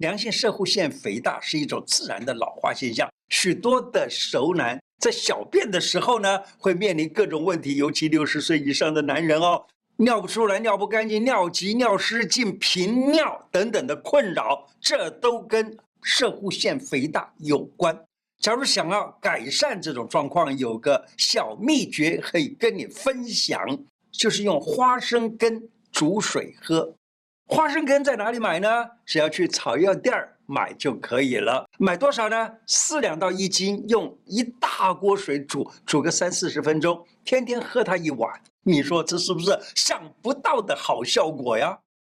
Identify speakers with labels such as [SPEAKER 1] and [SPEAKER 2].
[SPEAKER 1] 良性射护腺肥大是一种自然的老化现象，许多的熟男在小便的时候呢，会面临各种问题，尤其六十岁以上的男人哦，尿不出来、尿不干净、尿急、尿失禁、频尿等等的困扰，这都跟射护腺肥大有关。假如想要改善这种状况，有个小秘诀可以跟你分享，就是用花生根煮水喝。花生根在哪里买呢？只要去草药店儿买就可以了。买多少呢？四两到一斤，用一大锅水煮，煮个三四十分钟，天天喝它一碗。你说这是不是想不到的好效果呀？